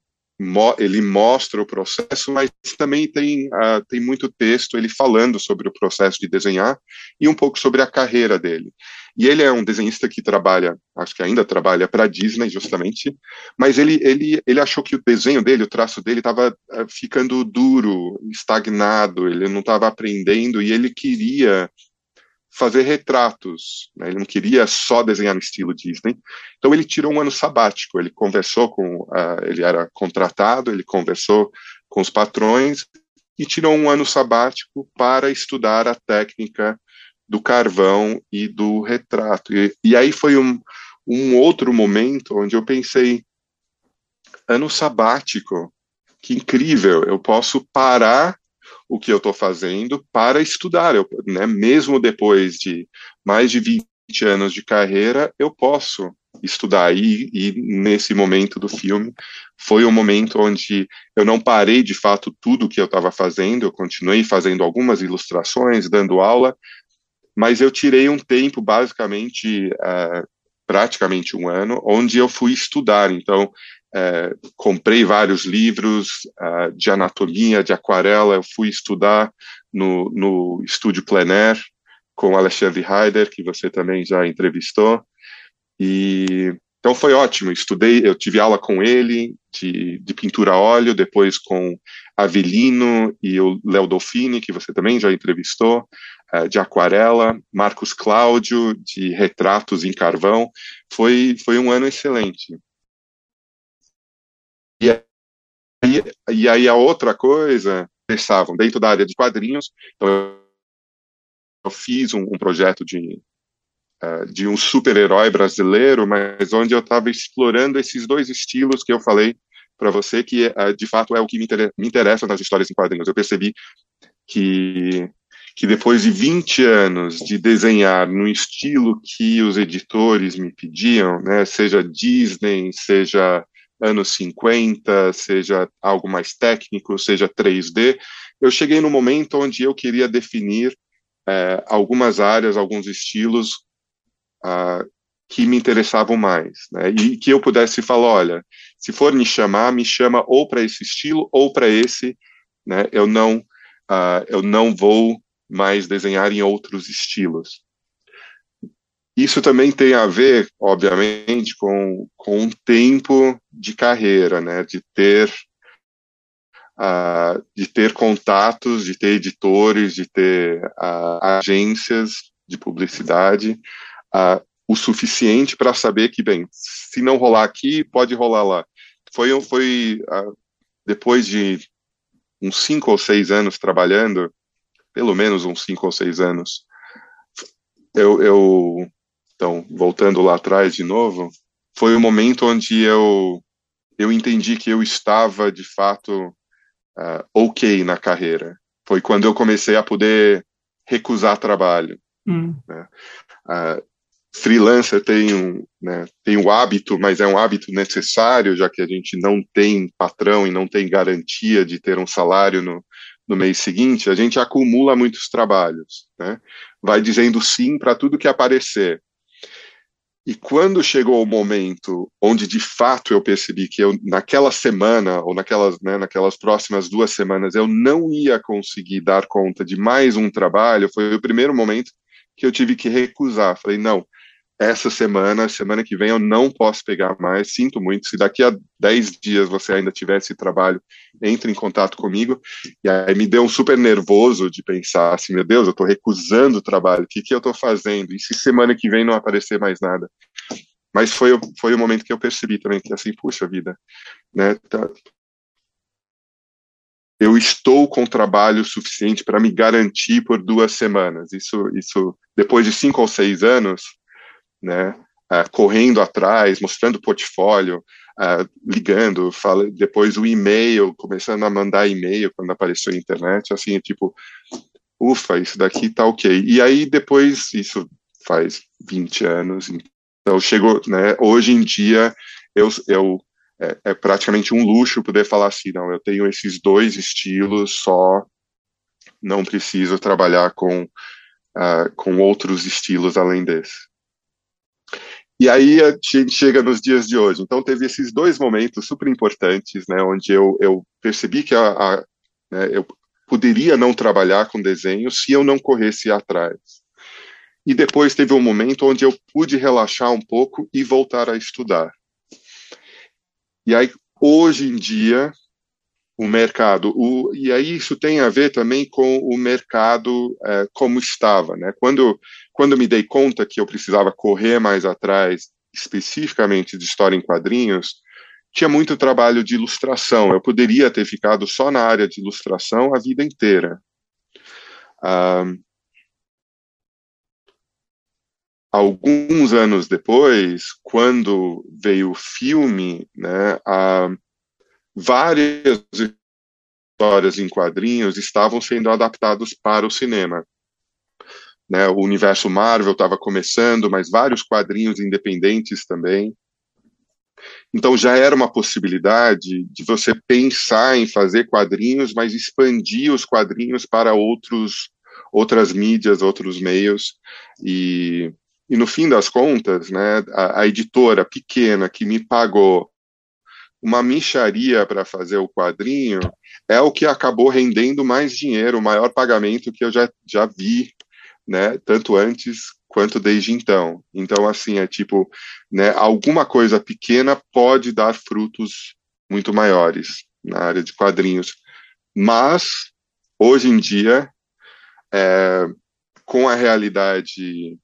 ele mostra o processo, mas também tem, uh, tem muito texto ele falando sobre o processo de desenhar e um pouco sobre a carreira dele. E ele é um desenhista que trabalha, acho que ainda trabalha para a Disney, justamente, mas ele, ele, ele achou que o desenho dele, o traço dele, estava uh, ficando duro, estagnado, ele não estava aprendendo e ele queria fazer retratos. Né? Ele não queria só desenhar no estilo Disney. Então ele tirou um ano sabático. Ele conversou com, uh, ele era contratado, ele conversou com os patrões e tirou um ano sabático para estudar a técnica do carvão e do retrato. E, e aí foi um, um outro momento onde eu pensei, ano sabático, que incrível, eu posso parar o que eu estou fazendo para estudar. Eu, né, mesmo depois de mais de 20 anos de carreira, eu posso estudar. E, e nesse momento do filme, foi um momento onde eu não parei de fato tudo que eu estava fazendo, eu continuei fazendo algumas ilustrações, dando aula, mas eu tirei um tempo, basicamente, uh, praticamente um ano, onde eu fui estudar. Então, é, comprei vários livros uh, de anatomia, de aquarela, eu fui estudar no, no estúdio Plener com Alexandre Heider, que você também já entrevistou, e então foi ótimo, estudei, eu tive aula com ele de, de pintura a óleo, depois com Avelino e o Léo Dolfini, que você também já entrevistou, uh, de aquarela, Marcos Cláudio, de retratos em carvão, foi, foi um ano excelente. E aí, e aí a outra coisa, pensavam dentro da área de quadrinhos, então eu fiz um, um projeto de, uh, de um super-herói brasileiro, mas onde eu estava explorando esses dois estilos que eu falei para você, que uh, de fato é o que me, inter me interessa nas histórias em quadrinhos. Eu percebi que que depois de 20 anos de desenhar no estilo que os editores me pediam, né, seja Disney, seja anos 50, seja algo mais técnico, seja 3D, eu cheguei no momento onde eu queria definir é, algumas áreas, alguns estilos uh, que me interessavam mais, né? E que eu pudesse falar, olha, se for me chamar, me chama ou para esse estilo ou para esse, né? Eu não, uh, eu não vou mais desenhar em outros estilos. Isso também tem a ver, obviamente, com, com um tempo de carreira, né? De ter uh, de ter contatos, de ter editores, de ter uh, agências de publicidade, uh, o suficiente para saber que, bem, se não rolar aqui, pode rolar lá. Foi, foi depois de uns cinco ou seis anos trabalhando, pelo menos uns cinco ou seis anos, eu, eu então, voltando lá atrás de novo, foi o momento onde eu, eu entendi que eu estava, de fato, uh, ok na carreira. Foi quando eu comecei a poder recusar trabalho. Hum. Né? Uh, freelancer tem um, né, tem um hábito, mas é um hábito necessário, já que a gente não tem patrão e não tem garantia de ter um salário no, no mês seguinte, a gente acumula muitos trabalhos, né? Vai dizendo sim para tudo que aparecer. E quando chegou o momento onde de fato eu percebi que eu naquela semana ou naquelas, né, naquelas próximas duas semanas eu não ia conseguir dar conta de mais um trabalho, foi o primeiro momento que eu tive que recusar. Falei, não, essa semana, semana que vem eu não posso pegar mais, sinto muito. Se daqui a 10 dias você ainda tiver esse trabalho, entre em contato comigo. E aí me deu um super nervoso de pensar assim, meu Deus, eu estou recusando o trabalho, o que, que eu estou fazendo? E se semana que vem não aparecer mais nada? Mas foi, foi o momento que eu percebi também que assim, puxa vida, né, tá, eu estou com trabalho suficiente para me garantir por duas semanas. Isso, isso, depois de cinco ou seis anos, né, uh, correndo atrás, mostrando portfólio, uh, ligando, fala, depois o e-mail, começando a mandar e-mail quando apareceu a internet, assim, tipo, ufa, isso daqui tá ok. E aí depois, isso faz 20 anos, então chegou, né, hoje em dia, eu, eu é, é praticamente um luxo poder falar assim, não, eu tenho esses dois estilos só, não preciso trabalhar com, uh, com outros estilos além desse. E aí chega nos dias de hoje. Então teve esses dois momentos super importantes, né, onde eu, eu percebi que a, a né, eu poderia não trabalhar com desenho se eu não corresse atrás. E depois teve um momento onde eu pude relaxar um pouco e voltar a estudar. E aí hoje em dia o mercado. O, e aí isso tem a ver também com o mercado é, como estava. Né? Quando, quando me dei conta que eu precisava correr mais atrás, especificamente de história em quadrinhos, tinha muito trabalho de ilustração. Eu poderia ter ficado só na área de ilustração a vida inteira. Alguns anos depois, quando veio o filme, né, várias histórias em quadrinhos estavam sendo adaptados para o cinema. Né, o universo Marvel estava começando, mas vários quadrinhos independentes também. Então já era uma possibilidade de você pensar em fazer quadrinhos, mas expandir os quadrinhos para outros outras mídias, outros meios e, e no fim das contas, né, a, a editora pequena que me pagou uma micharia para fazer o quadrinho é o que acabou rendendo mais dinheiro, o maior pagamento que eu já, já vi, né, tanto antes quanto desde então. Então, assim, é tipo, né, alguma coisa pequena pode dar frutos muito maiores na área de quadrinhos. Mas, hoje em dia, é, com a realidade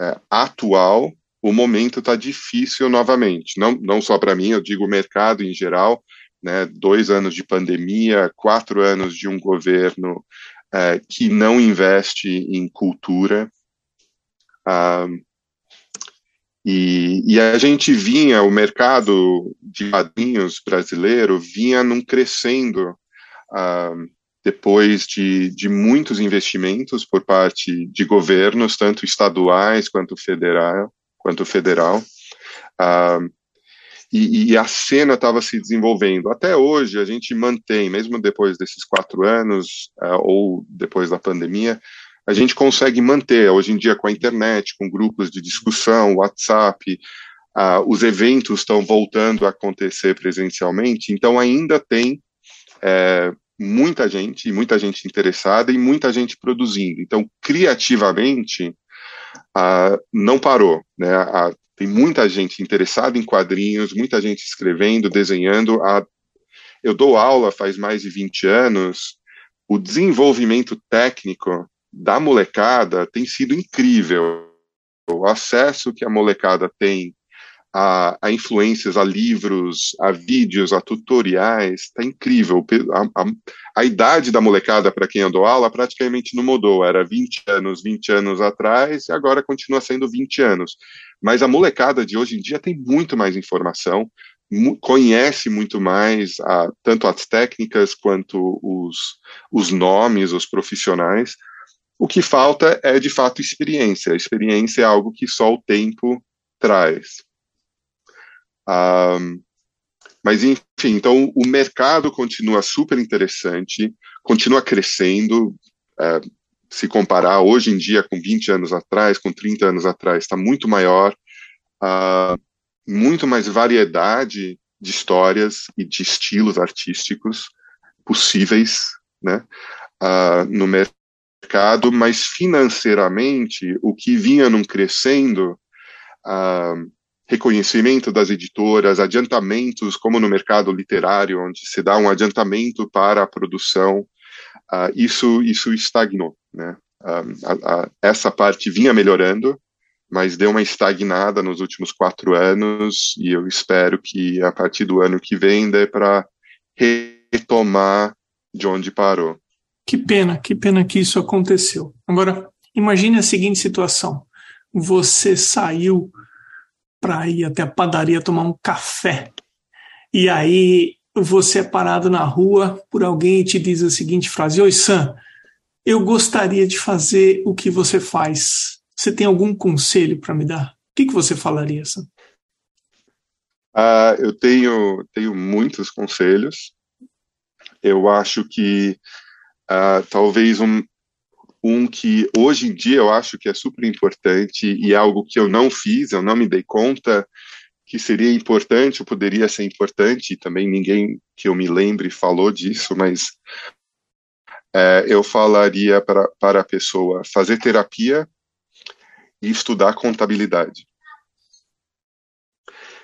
é, atual, o momento está difícil novamente. Não, não só para mim, eu digo o mercado em geral. Né, dois anos de pandemia, quatro anos de um governo é, que não investe em cultura. Ah, e, e, a gente vinha, o mercado de quadrinhos brasileiro vinha num crescendo ah, depois de, de muitos investimentos por parte de governos, tanto estaduais quanto federal, quanto federal. Ah, e, e, a cena estava se desenvolvendo. Até hoje, a gente mantém, mesmo depois desses quatro anos, uh, ou depois da pandemia, a gente consegue manter, hoje em dia, com a internet, com grupos de discussão, WhatsApp, uh, os eventos estão voltando a acontecer presencialmente, então ainda tem é, muita gente, muita gente interessada e muita gente produzindo. Então, criativamente, não parou. Né? Tem muita gente interessada em quadrinhos, muita gente escrevendo, desenhando. Eu dou aula faz mais de 20 anos. O desenvolvimento técnico da molecada tem sido incrível. O acesso que a molecada tem a, a influências, a livros, a vídeos, a tutoriais, está incrível. A, a, a, idade da molecada para quem andou aula praticamente não mudou, era 20 anos, 20 anos atrás, e agora continua sendo 20 anos. Mas a molecada de hoje em dia tem muito mais informação, conhece muito mais a, tanto as técnicas quanto os, os nomes, os profissionais. O que falta é, de fato, experiência. A experiência é algo que só o tempo traz. Mas, enfim, então o mercado continua super interessante, continua crescendo. É, se comparar hoje em dia com 20 anos atrás, com 30 anos atrás, está muito maior, uh, muito mais variedade de histórias e de estilos artísticos possíveis né, uh, no mercado, mas financeiramente o que vinha num crescendo uh, reconhecimento das editoras, adiantamentos, como no mercado literário, onde se dá um adiantamento para a produção, uh, isso, isso estagnou. Né? Uh, a, a, essa parte vinha melhorando, mas deu uma estagnada nos últimos quatro anos, e eu espero que a partir do ano que vem dê para retomar de onde parou. Que pena, que pena que isso aconteceu. Agora, imagine a seguinte situação: você saiu para ir até a padaria tomar um café. E aí você é parado na rua por alguém e te diz a seguinte frase: Oi, Sam, eu gostaria de fazer o que você faz. Você tem algum conselho para me dar? O que, que você falaria, Sam? Uh, eu tenho, tenho muitos conselhos. Eu acho que uh, talvez um, um que hoje em dia eu acho que é super importante e é algo que eu não fiz, eu não me dei conta que seria importante, ou poderia ser importante, e também ninguém que eu me lembre falou disso, mas é, eu falaria para, para a pessoa fazer terapia e estudar contabilidade.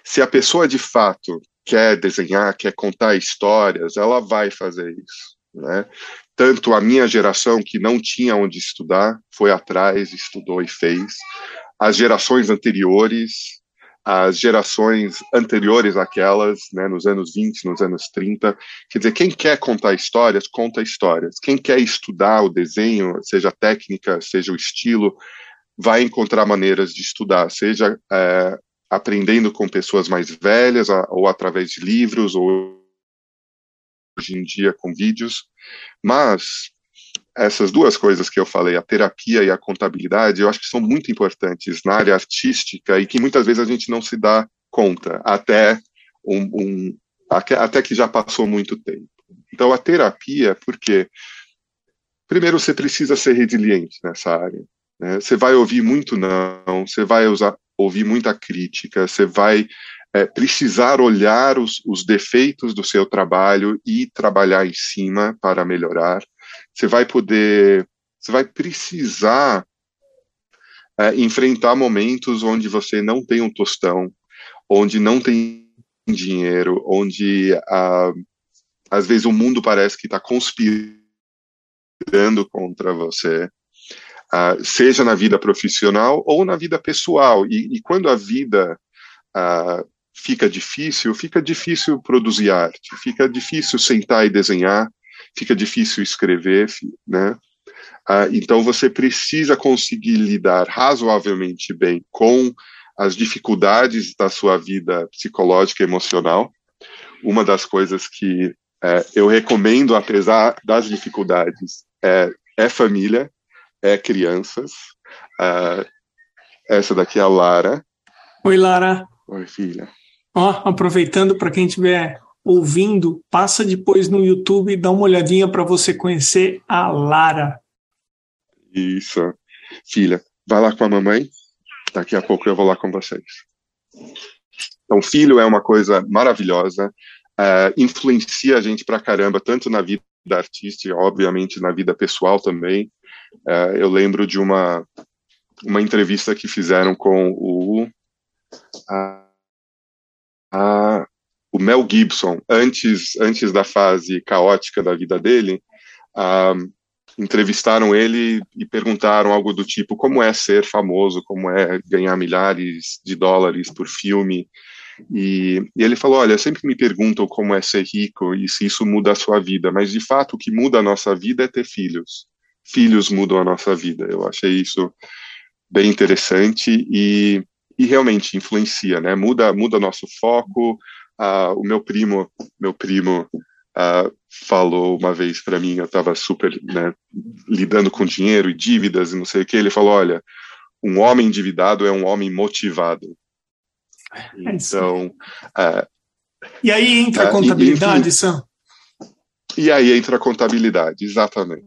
Se a pessoa de fato quer desenhar, quer contar histórias, ela vai fazer isso. Né? tanto a minha geração, que não tinha onde estudar, foi atrás, estudou e fez, as gerações anteriores, as gerações anteriores àquelas, né, nos anos 20, nos anos 30. Quer dizer, quem quer contar histórias, conta histórias. Quem quer estudar o desenho, seja a técnica, seja o estilo, vai encontrar maneiras de estudar, seja é, aprendendo com pessoas mais velhas, ou através de livros, ou hoje em dia com vídeos, mas essas duas coisas que eu falei, a terapia e a contabilidade, eu acho que são muito importantes na área artística e que muitas vezes a gente não se dá conta, até, um, um até que já passou muito tempo. Então, a terapia, porque, primeiro, você precisa ser resiliente nessa área. Né? Você vai ouvir muito não, você vai usar, ouvir muita crítica, você vai é, precisar olhar os, os defeitos do seu trabalho e trabalhar em cima para melhorar. Você vai poder, você vai precisar é, enfrentar momentos onde você não tem um tostão, onde não tem dinheiro, onde ah, às vezes o mundo parece que está conspirando contra você. Uh, seja na vida profissional ou na vida pessoal. E, e quando a vida uh, fica difícil, fica difícil produzir arte, fica difícil sentar e desenhar, fica difícil escrever, né? Ah, então você precisa conseguir lidar razoavelmente bem com as dificuldades da sua vida psicológica e emocional. Uma das coisas que é, eu recomendo, apesar das dificuldades, é, é família, é crianças. Ah, essa daqui é a Lara. Oi, Lara. Oi, filha. Aproveitando para quem estiver ouvindo, passa depois no YouTube e dá uma olhadinha para você conhecer a Lara. Isso. Filha, vai lá com a mamãe, daqui a pouco eu vou lá com vocês. Então, filho é uma coisa maravilhosa, uh, influencia a gente pra caramba, tanto na vida artística, obviamente na vida pessoal também. Uh, eu lembro de uma, uma entrevista que fizeram com o, uh, o Mel Gibson, antes, antes da fase caótica da vida dele, entrevistaram ele e perguntaram algo do tipo como é ser famoso, como é ganhar milhares de dólares por filme. E, e, ele falou: Olha, sempre me perguntam como é ser rico e se isso muda a sua vida, mas de fato o que muda a nossa vida é ter filhos. Filhos mudam a nossa vida. Eu achei isso bem interessante e, e realmente influencia, né? Muda, muda nosso foco. Uh, o meu primo, meu primo uh, falou uma vez para mim, eu estava super né, lidando com dinheiro e dívidas e não sei o que. Ele falou: Olha, um homem endividado é um homem motivado. É então. Uh, e aí entra a contabilidade, Sam? E aí entra a contabilidade, exatamente.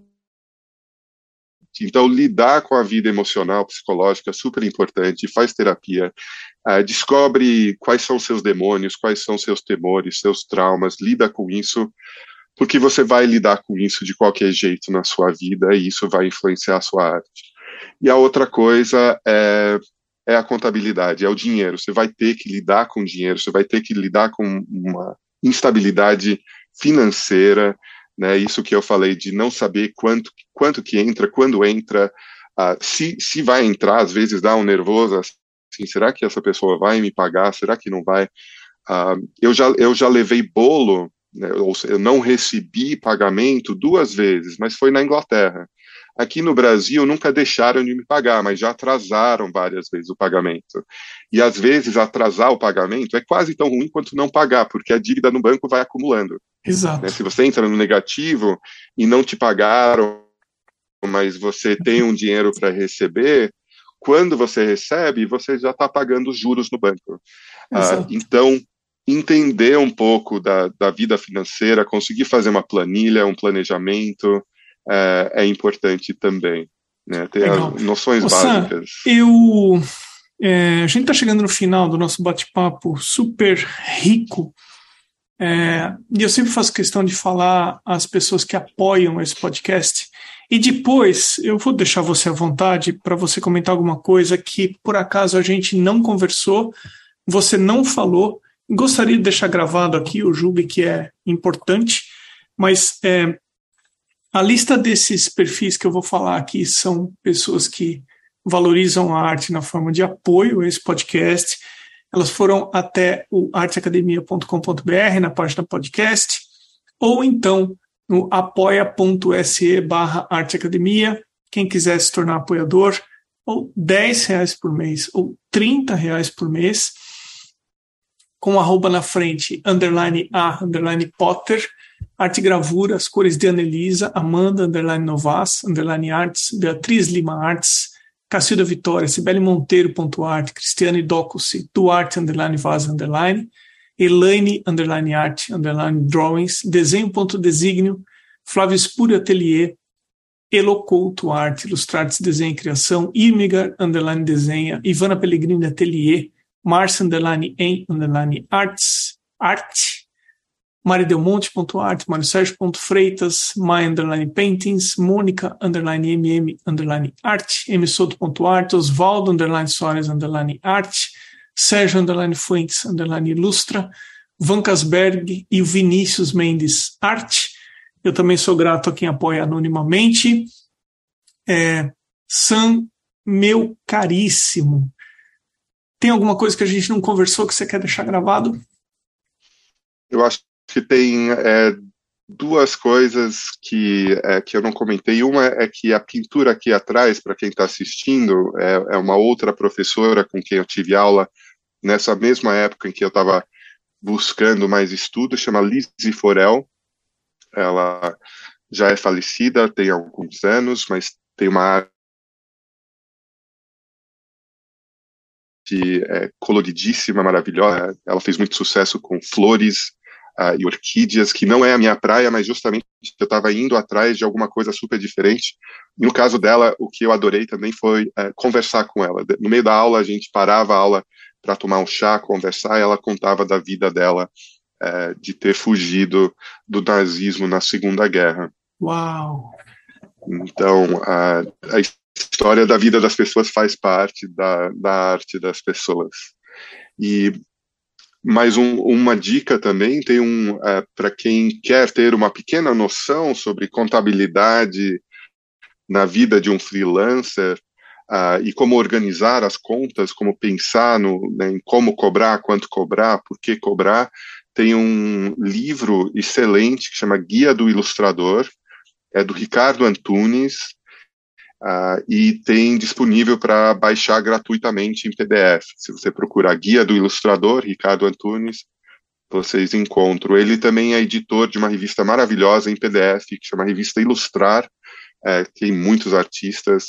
Então, lidar com a vida emocional, psicológica é super importante, faz terapia, uh, descobre quais são seus demônios, quais são seus temores, seus traumas, lida com isso, porque você vai lidar com isso de qualquer jeito na sua vida e isso vai influenciar a sua arte. E a outra coisa é, é a contabilidade, é o dinheiro. Você vai ter que lidar com dinheiro, você vai ter que lidar com uma instabilidade financeira, né? Isso que eu falei de não saber quanto quanto que entra, quando entra, uh, se se vai entrar, às vezes dá um nervoso, assim, será que essa pessoa vai me pagar? Será que não vai? Uh, eu já eu já levei bolo, né, ou eu não recebi pagamento duas vezes, mas foi na Inglaterra. Aqui no Brasil nunca deixaram de me pagar, mas já atrasaram várias vezes o pagamento. E às vezes atrasar o pagamento é quase tão ruim quanto não pagar, porque a dívida no banco vai acumulando. Exato. Né? Se você entra no negativo e não te pagaram, mas você tem um dinheiro para receber, quando você recebe, você já está pagando os juros no banco. Ah, então, entender um pouco da, da vida financeira, conseguir fazer uma planilha, um planejamento, é, é importante também. Né? Ter as noções Ô, básicas. Sam, eu, é, a gente está chegando no final do nosso bate-papo super rico. É, e eu sempre faço questão de falar às pessoas que apoiam esse podcast. E depois eu vou deixar você à vontade para você comentar alguma coisa que por acaso a gente não conversou, você não falou. Gostaria de deixar gravado aqui, eu julgo que é importante, mas é, a lista desses perfis que eu vou falar aqui são pessoas que valorizam a arte na forma de apoio a esse podcast. Elas foram até o arteacademia.com.br na página podcast, ou então no apoia.se barra arteacademia. Quem quiser se tornar apoiador, ou 10 reais por mês, ou 30 reais por mês, com arroba na frente, underline a, underline Potter, Arte Gravura, as cores de Anelisa, Amanda, underline Novas, underline Arts, Beatriz Lima Arts, Cacilda Vitória, Sibeli Monteiro, ponto arte, Cristiane Docussi, Duarte, underline Vaz, underline, Elaine, underline Art, underline Drawings, Desenho, ponto Desígnio, Flávio Espúrio Atelier, Elocouto Arte, Ilustrates Desenho e Criação, Irmigar, underline Desenha, Ivana Pellegrini Atelier, Márcia, underline em, underline Arts, Arte, maridelmonte.art, mariosergio.freitas, my underline paintings, mônica underline mm underline art, msoto.art, osvaldo underline soares underline art, Sérgio underline fuentes underline ilustra, Vancasberg e Vinícius Mendes arte. Eu também sou grato a quem apoia anonimamente. É, Sam, meu caríssimo, tem alguma coisa que a gente não conversou que você quer deixar gravado? Eu acho que tem é, duas coisas que, é, que eu não comentei. Uma é que a pintura aqui atrás, para quem está assistindo, é, é, uma outra professora com quem eu tive aula nessa mesma época em que eu estava buscando mais estudo, chama Lizzie Forel. Ela já é falecida, tem alguns anos, mas tem uma arte é coloridíssima, maravilhosa. Ela fez muito sucesso com flores uh, e orquídeas, que não é a minha praia, mas justamente eu estava indo atrás de alguma coisa super diferente. E no caso dela, o que eu adorei também foi uh, conversar com ela. No meio da aula, a gente parava a aula para tomar um chá, conversar, e ela contava da vida dela, uh, de ter fugido do nazismo na Segunda Guerra. Uau! Então, a, a história da vida das pessoas faz parte da, da arte das pessoas. E mais um, uma dica também tem um é, para quem quer ter uma pequena noção sobre contabilidade na vida de um freelancer uh, e como organizar as contas, como pensar no, né, em como cobrar, quanto cobrar, por que cobrar. Tem um livro excelente que chama Guia do Ilustrador, é do Ricardo Antunes, Uh, e tem disponível para baixar gratuitamente em PDF. Se você procurar Guia do Ilustrador, Ricardo Antunes, vocês encontram. Ele também é editor de uma revista maravilhosa em PDF, que chama Revista Ilustrar, é, tem muitos artistas.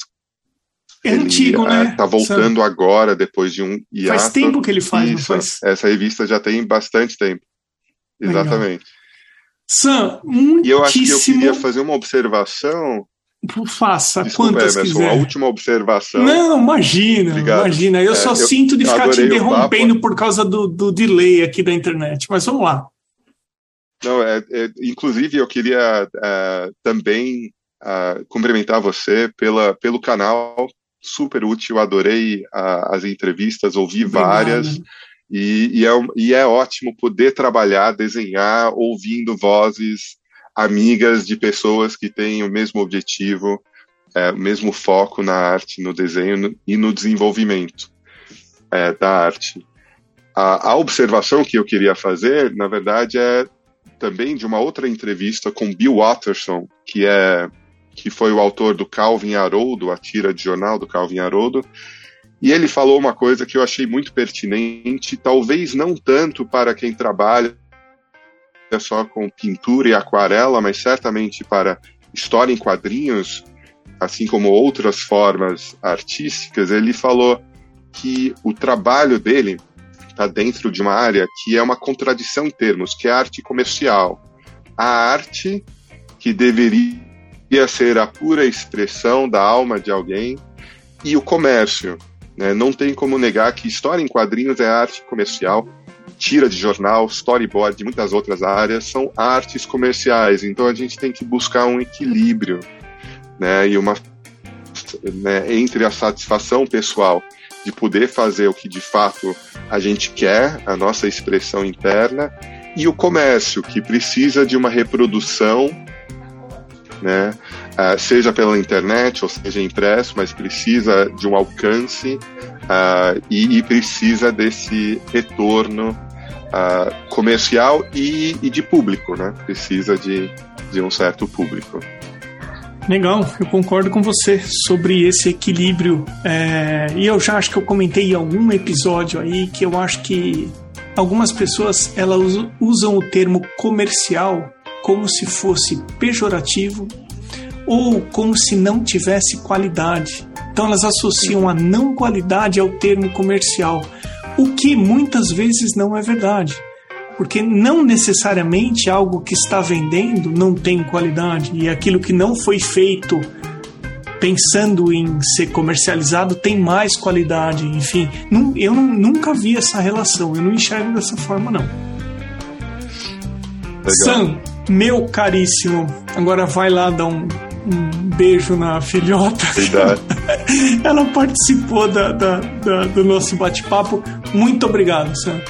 É ele, antigo, né? Está voltando Sam. agora, depois de um hiato. Faz tempo que ele faz, Isso, faz? Essa revista já tem bastante tempo. Exatamente. Legal. Sam, muitíssimo... E eu acho que eu queria fazer uma observação Faça Desculpa, quantas Emerson, quiser. A última observação. Não, imagina, Obrigado. imagina. Eu é, só eu sinto de ficar te interrompendo por causa do, do delay aqui da internet. Mas vamos lá. Não, é, é inclusive eu queria é, também é, cumprimentar você pela, pelo canal super útil. Adorei as entrevistas, ouvi Obrigado. várias. E, e, é, e é ótimo poder trabalhar, desenhar, ouvindo vozes amigas de pessoas que têm o mesmo objetivo, é, o mesmo foco na arte, no desenho e no desenvolvimento é, da arte. A, a, observação que eu queria fazer, na verdade, é também de uma outra entrevista com Bill Watterson, que é que foi o autor do Calvin Haroldo, a tira de jornal do Calvin Haroldo, e ele falou uma coisa que eu achei muito pertinente, talvez não tanto para quem trabalha só com pintura e aquarela, mas certamente para história em quadrinhos, assim como outras formas artísticas, ele falou que o trabalho dele está dentro de uma área que é uma contradição em termos, que é a arte comercial. A arte que deveria ser a pura expressão da alma de alguém e o comércio. Né? Não tem como negar que história em quadrinhos é arte comercial, tira de jornal, storyboard e muitas outras áreas são artes comerciais. Então a gente tem que buscar um equilíbrio, né, e uma né, entre a satisfação pessoal de poder fazer o que de fato a gente quer, a nossa expressão interna, e o comércio que precisa de uma reprodução, né, uh, seja pela internet ou seja impresso, mas precisa de um alcance uh, e, e, precisa desse retorno uh, comercial e, e, de público, né? Precisa de, de um certo público. Legal, eu concordo com você sobre esse equilíbrio. É, e eu já acho que eu comentei em algum episódio aí que eu acho que algumas pessoas elas usam o termo comercial como se fosse pejorativo ou como se não tivesse qualidade. Então elas associam a não qualidade ao termo comercial o que muitas vezes não é verdade. Porque não necessariamente algo que está vendendo não tem qualidade e aquilo que não foi feito pensando em ser comercializado tem mais qualidade. Enfim, eu nunca vi essa relação, eu não enxergo dessa forma, não. Legal. Sam, meu caríssimo, agora vai lá dar um, um beijo na filhota. Ela participou da, da, da, do nosso bate-papo. Muito obrigado, Sam.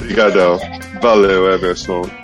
Obrigadão. Valeu, Emerson.